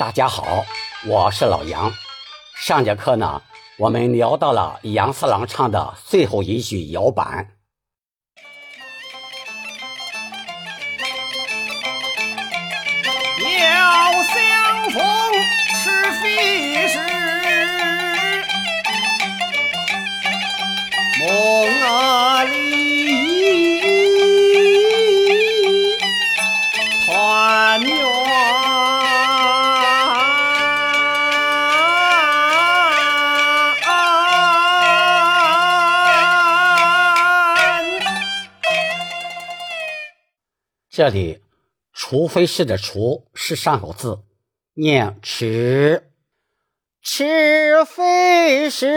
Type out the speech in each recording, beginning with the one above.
大家好，我是老杨。上节课呢，我们聊到了杨四郎唱的最后一句摇板。要相逢这里“除非是”的“除”是上口字，念“迟”，吃非是。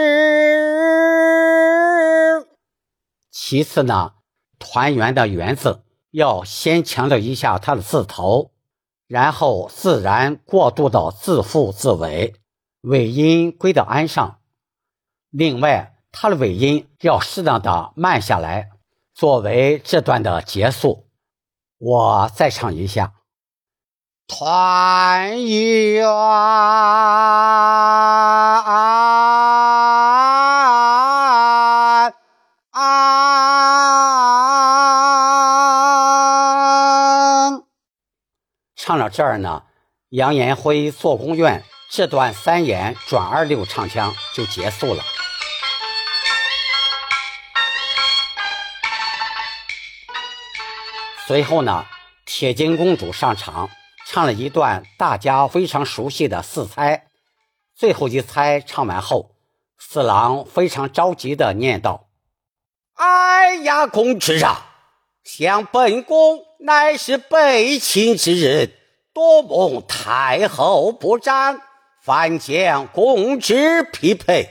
其次呢，团圆的“圆”字要先强调一下它的字头，然后自然过渡到字腹字尾，尾音归到安上。另外，它的尾音要适当的慢下来，作为这段的结束。我再唱一下，团圆唱到这儿呢，杨延辉做公院这段三言转二六唱腔就结束了。随后呢，铁金公主上场，唱了一段大家非常熟悉的四猜。最后一猜唱完后，四郎非常着急的念道：“哎呀，公子啊，想本宫乃是被亲之人，多蒙太后不斩，反将公子匹配。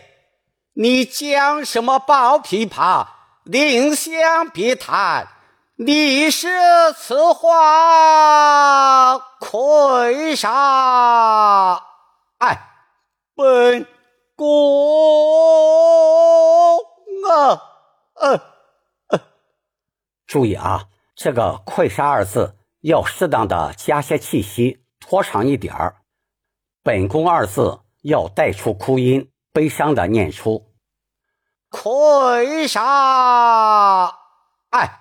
你讲什么抱琵琶，另想别谈。”你是此话愧煞，哎，本宫啊，呃呃，注意啊，这个“愧煞”二字要适当的加些气息，拖长一点儿。本宫二字要带出哭音，悲伤的念出愧煞，哎。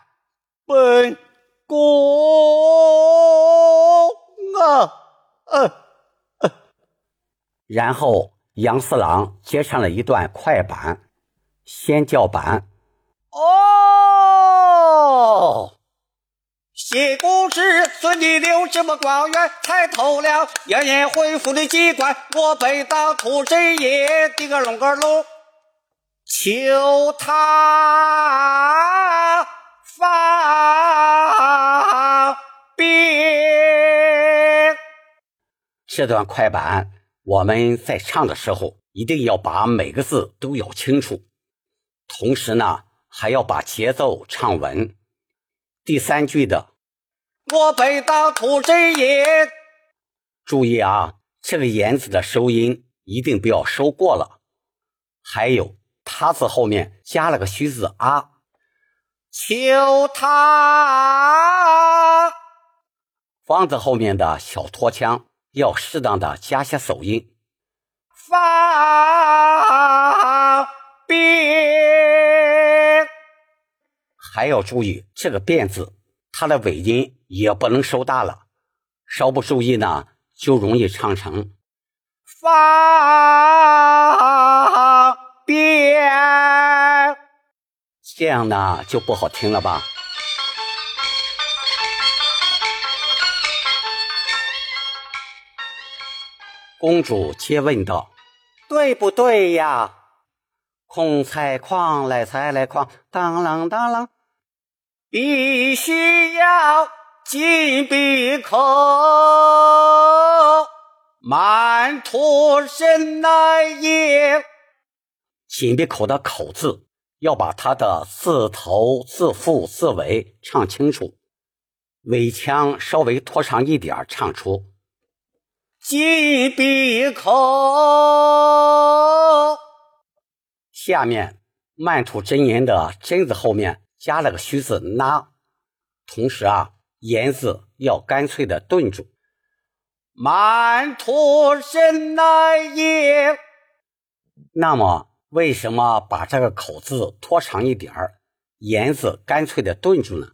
本宫啊，呃呃，然后杨四郎接上了一段快板，先叫板。哦，谢公子孙女留这么光远，猜透了杨延恢复的机关，我背到土贼爷，的个龙个龙，求他。发兵。这段快板，我们在唱的时候一定要把每个字都咬清楚，同时呢，还要把节奏唱稳。第三句的“我背到土贼爷”，注意啊，这个言字的收音一定不要收过了。还有“他”字后面加了个虚字“啊”。求他，方子后面的小拖腔要适当的加些手音。发变，还要注意这个变字，它的尾音也不能收大了，稍不注意呢，就容易唱成发变。这样呢就不好听了吧？公主接问道：“对不对呀？”空采矿来采来矿，当啷当啷，必须要紧闭口，满吐人来也。紧闭口的口字。要把它的字头、字腹、字尾唱清楚，尾腔稍微拖长一点，唱出“金闭口”。下面慢吐真言的“真”字后面加了个虚字“那”，同时啊，言字要干脆的顿住。曼陀真乃也。那么，为什么把这个口字拖长一点儿，言字干脆的顿住呢？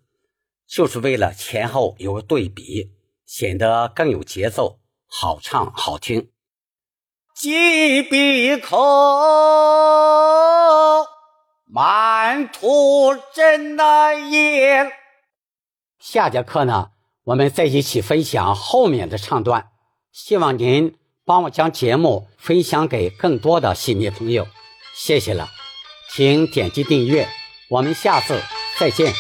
就是为了前后有个对比，显得更有节奏，好唱好听。既闭口，满徒真乃也。下节课呢，我们再一起分享后面的唱段。希望您帮我将节目分享给更多的戏迷朋友，谢谢了，请点击订阅，我们下次再见。